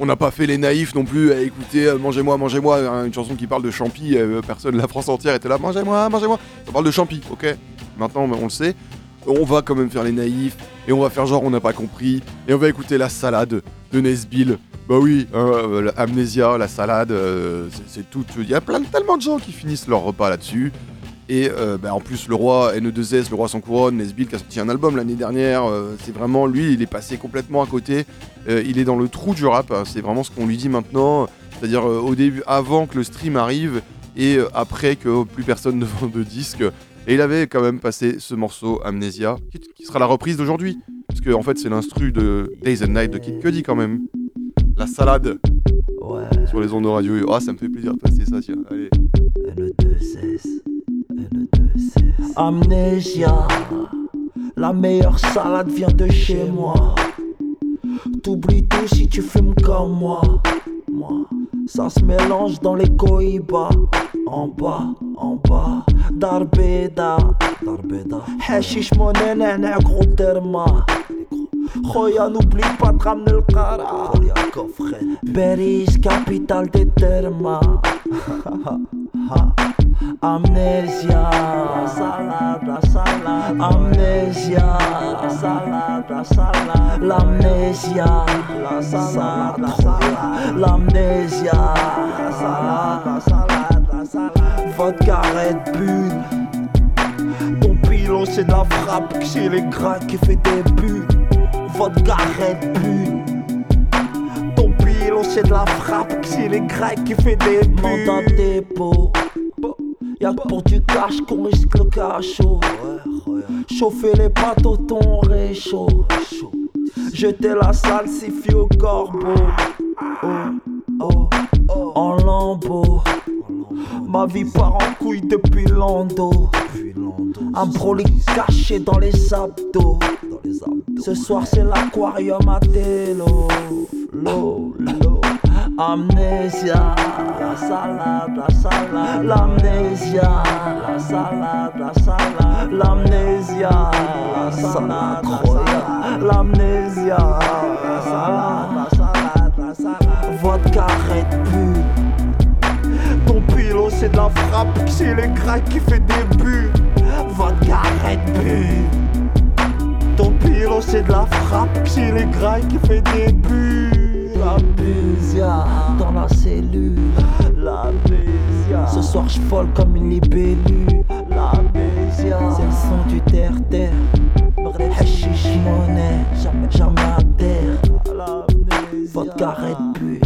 On n'a pas fait les naïfs non plus à écouter euh, Mangez-moi, mangez-moi, hein, une chanson qui parle de champi. euh, personne, la France entière était là, mangez-moi, mangez-moi. Ça parle de champi, ok Maintenant, on le sait. On va quand même faire les naïfs et on va faire genre on n'a pas compris et on va écouter la salade de Nesbill. Bah oui, euh, la salade, euh, c'est- c'est tout. Il y a plein, tellement de gens qui finissent leur repas là-dessus. Et euh, bah, en plus, le roi NE2S, le roi sans couronne, Nesbill qui a sorti un album l'année dernière, euh, c'est vraiment lui, il est passé complètement à côté. Euh, il est dans le trou du rap, hein, c'est vraiment ce qu'on lui dit maintenant. C'est-à-dire au début, avant que le stream arrive et après que plus personne *laughs* ne vend de disques. Et il avait quand même passé ce morceau Amnesia, qui, sera la reprise d'aujourd'hui. Parce que en fait, c'est l'instru de Days and Night de Kid Cudi quand même. La salade. Sur les ondes de radio. Ah, ça me fait plaisir de passer ça, tiens. Allez. Amnésia, la meilleure salade vient de chez moi. T'oublies tout si tu fumes comme moi. Moi, ça se mélange dans les cohibas. En bas, en bas, Darbeda. Darbeda. Hashish monnaie, nana, gros terma. Khoya, n'oublie pas de ramener le cara. Beris, capitale des termas. *laughs* Amnésia, la salade, la salade. Amnésia, la salade, la salade. L'amnésia, la salade, la salade. L'amnésia, la salade, la salade, la salade. Vodka Red Bull. Ton pilon, c'est de la frappe, que c'est les gras qui fait des buts. Vodka Red Bull. Ton pilon, c'est de la frappe, c'est les grecs qui fait des buts. Mandat dépôt. Y'a que pour du cash qu'on risque le cachot. Chauffer les bateaux, ton réchaud. Jeter la salsifie au corbeau. Oh, oh, en lambeau. Ma vie part en couille depuis l'endo. Un brolic caché dans les abdos. Ce soir c'est l'aquarium à télo. L'eau, l'eau. Amnésia, la salade, la salade, l'amnésia, la salade, la salade, l'amnésia, la salade, la salade, l'amnésia, la salade, la salade, la salade, vodka Red Bull. C'est de la frappe, c'est les cracks qui fait des buts. Vodka Red Bull. Ton pilot c'est de la frappe, c'est les grailles qui fait des buts. La dans la cellule. La Bézia. Ce soir je vole comme une libellule. La Bézia. C'est le son du terre-terre. Hashish jamais, jamais à terre. Votre carré de but.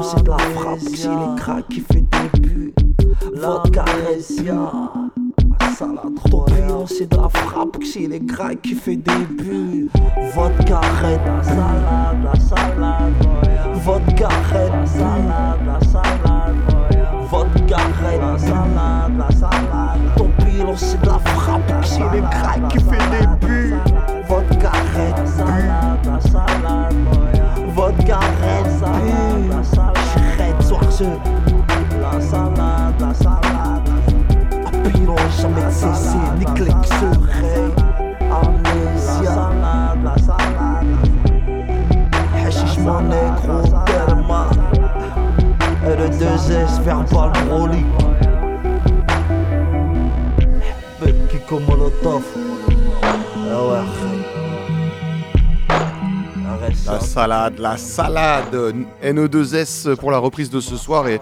C'est de la frappe, c'est les cracks qui fait des buts. But. Ton pilon c'est de la frappe, c'est les grailles qui fait des buts. Votre carré la salade, la salade. Votre carré la salade, la salade. Votre carré la salade, la salade. C'est de la frappe, c'est les grailles qui fait des buts. Votre la salade. Votre de but. J'arrête soir ce. La salade, la salade. Pilon jamais cessé, ni clic serein. Amnésia. La salade, la salade. Mon négro, tellement. Et le 2S, verbal brolique. Bête qui comme Molotov. Ah ouais, Arrête. La salade, la salade NO2S pour la reprise de ce soir et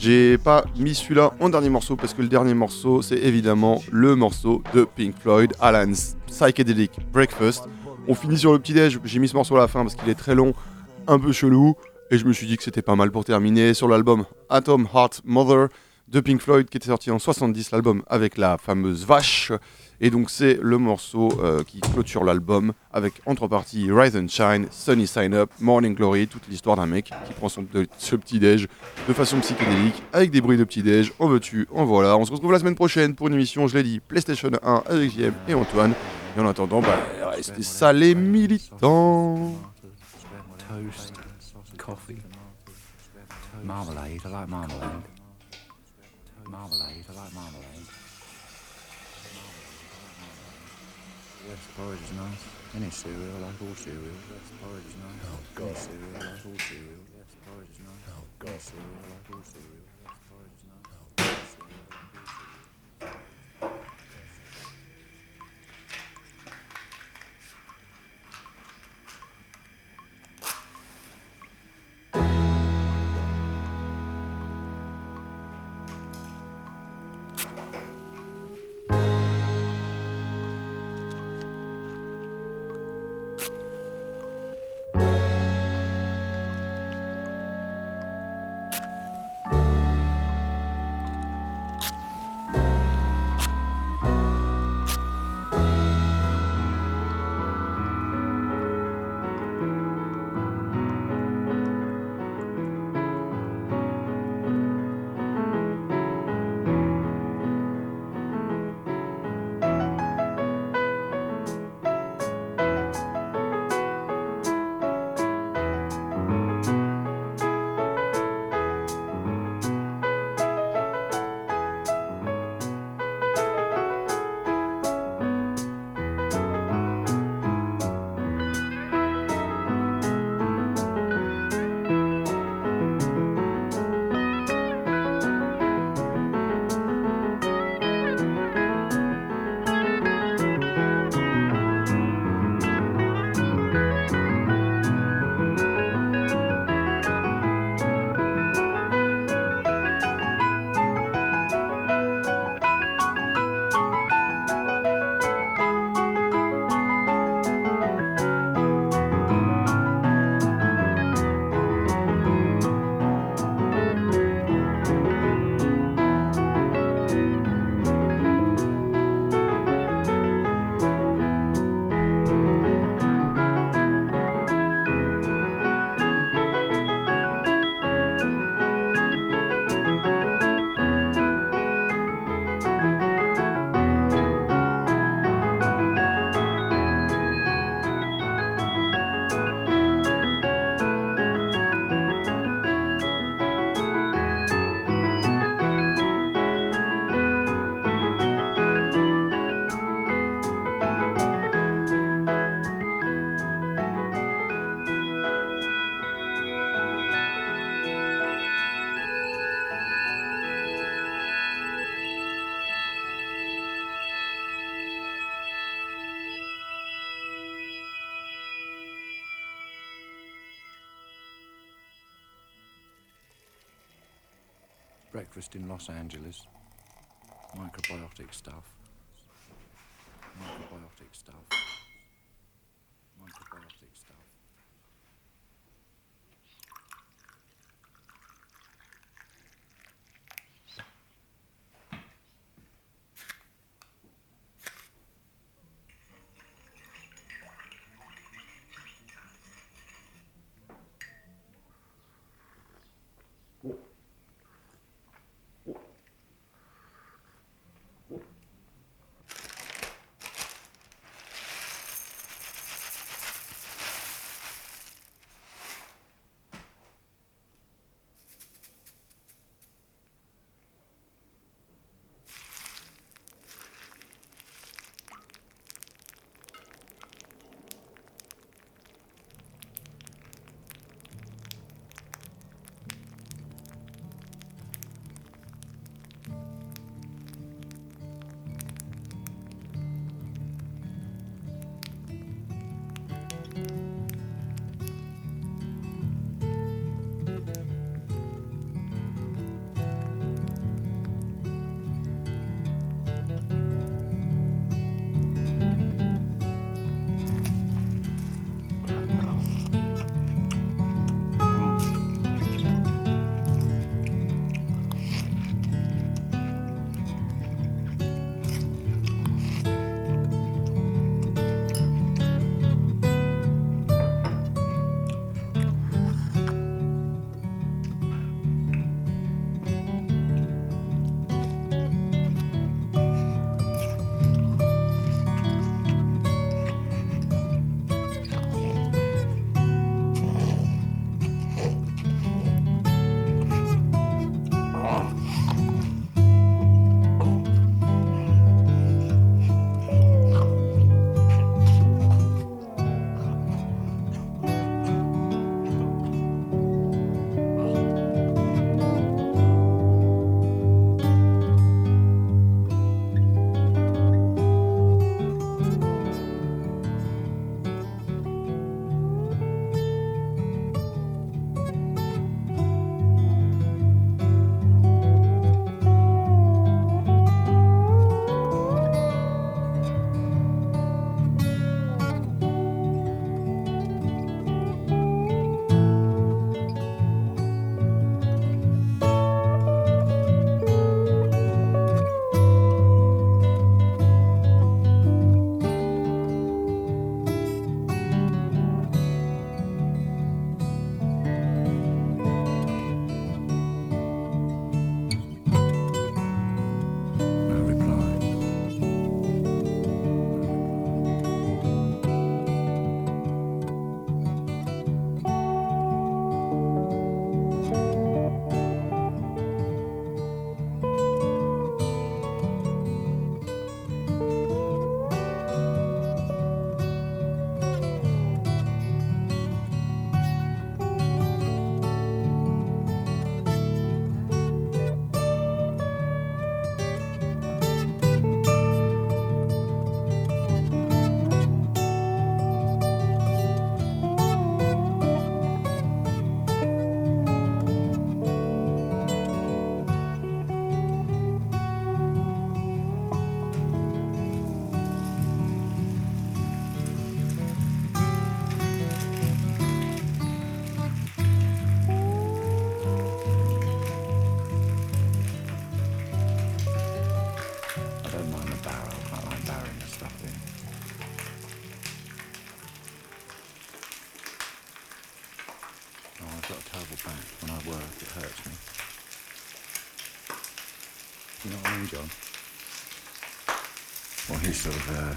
j'ai pas mis celui-là en dernier morceau parce que le dernier morceau c'est évidemment le morceau de Pink Floyd, Alan's Psychedelic Breakfast. On finit sur le petit déj, j'ai mis ce morceau à la fin parce qu'il est très long, un peu chelou et je me suis dit que c'était pas mal pour terminer sur l'album Atom Heart Mother de Pink Floyd qui était sorti en 70, l'album avec la fameuse vache. Et donc c'est le morceau euh, qui clôture l'album avec entre parties Rise and Shine, Sunny Sign Up, Morning Glory, toute l'histoire d'un mec qui prend son, ce petit déj de façon psychédélique avec des bruits de petit déj. En veux-tu, en voilà. On se retrouve la semaine prochaine pour une émission, je l'ai dit, PlayStation 1 avec JM et Antoine. Et en attendant, bah, restez salés militants. Toast, coffee, marmalade. I like marmalade. Marmalade. I like marmalade. Yes, porridge is nice. Any cereal, like all cereal. Yes, porridge is nice. Oh, God. Any cereal, like all cereal. Yes, porridge is nice. Oh, God. Any cereal, breakfast in Los Angeles. Microbiotic stuff. Microbiotic stuff. Sort of, uh,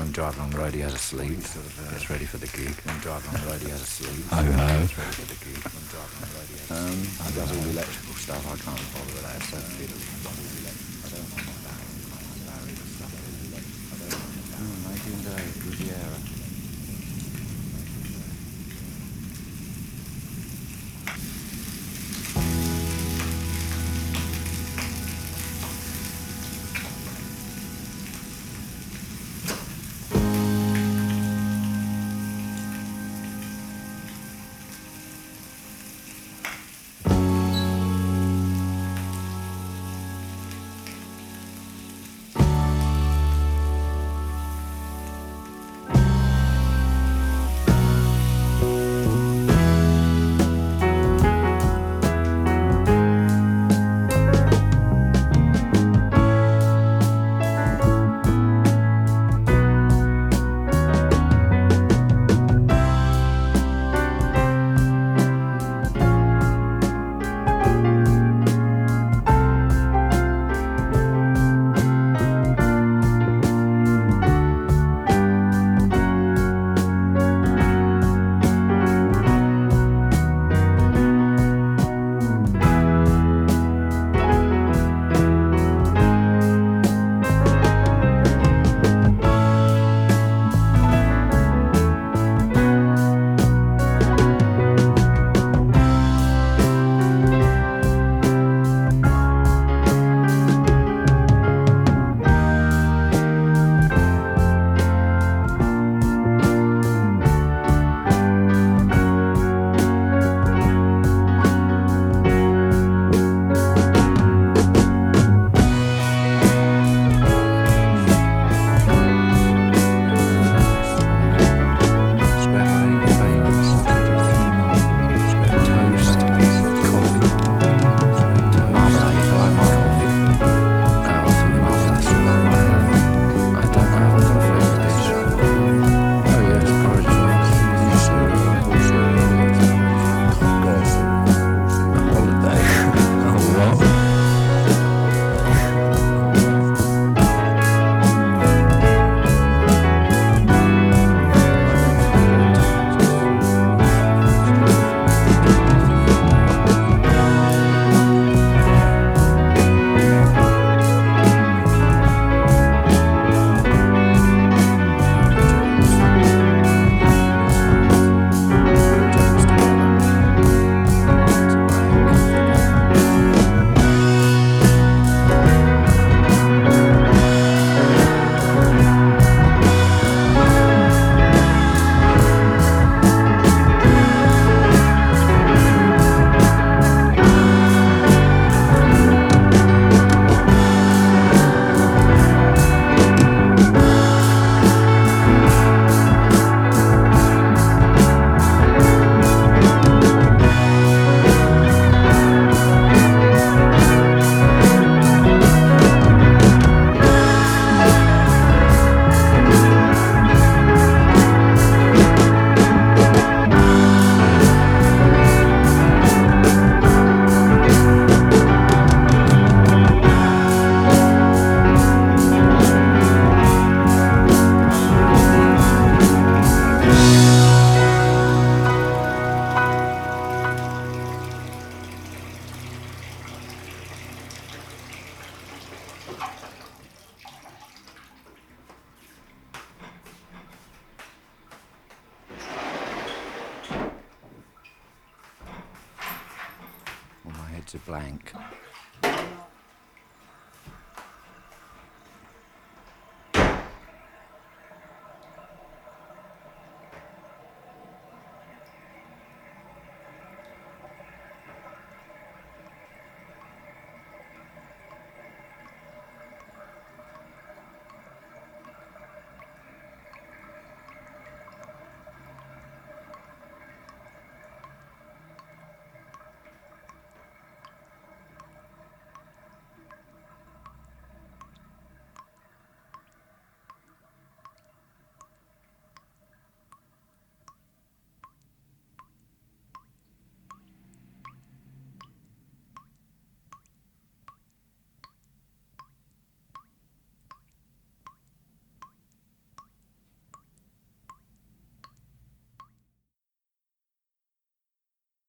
when driving on the road, he has a sleep. Sort of, uh, gets ready for the gig. When driving on the road, he has a sleep. I know. Gets ready for the gig. When driving on the road, he has a sleep. Um, he does all the electrical stuff. I can't bother with that. So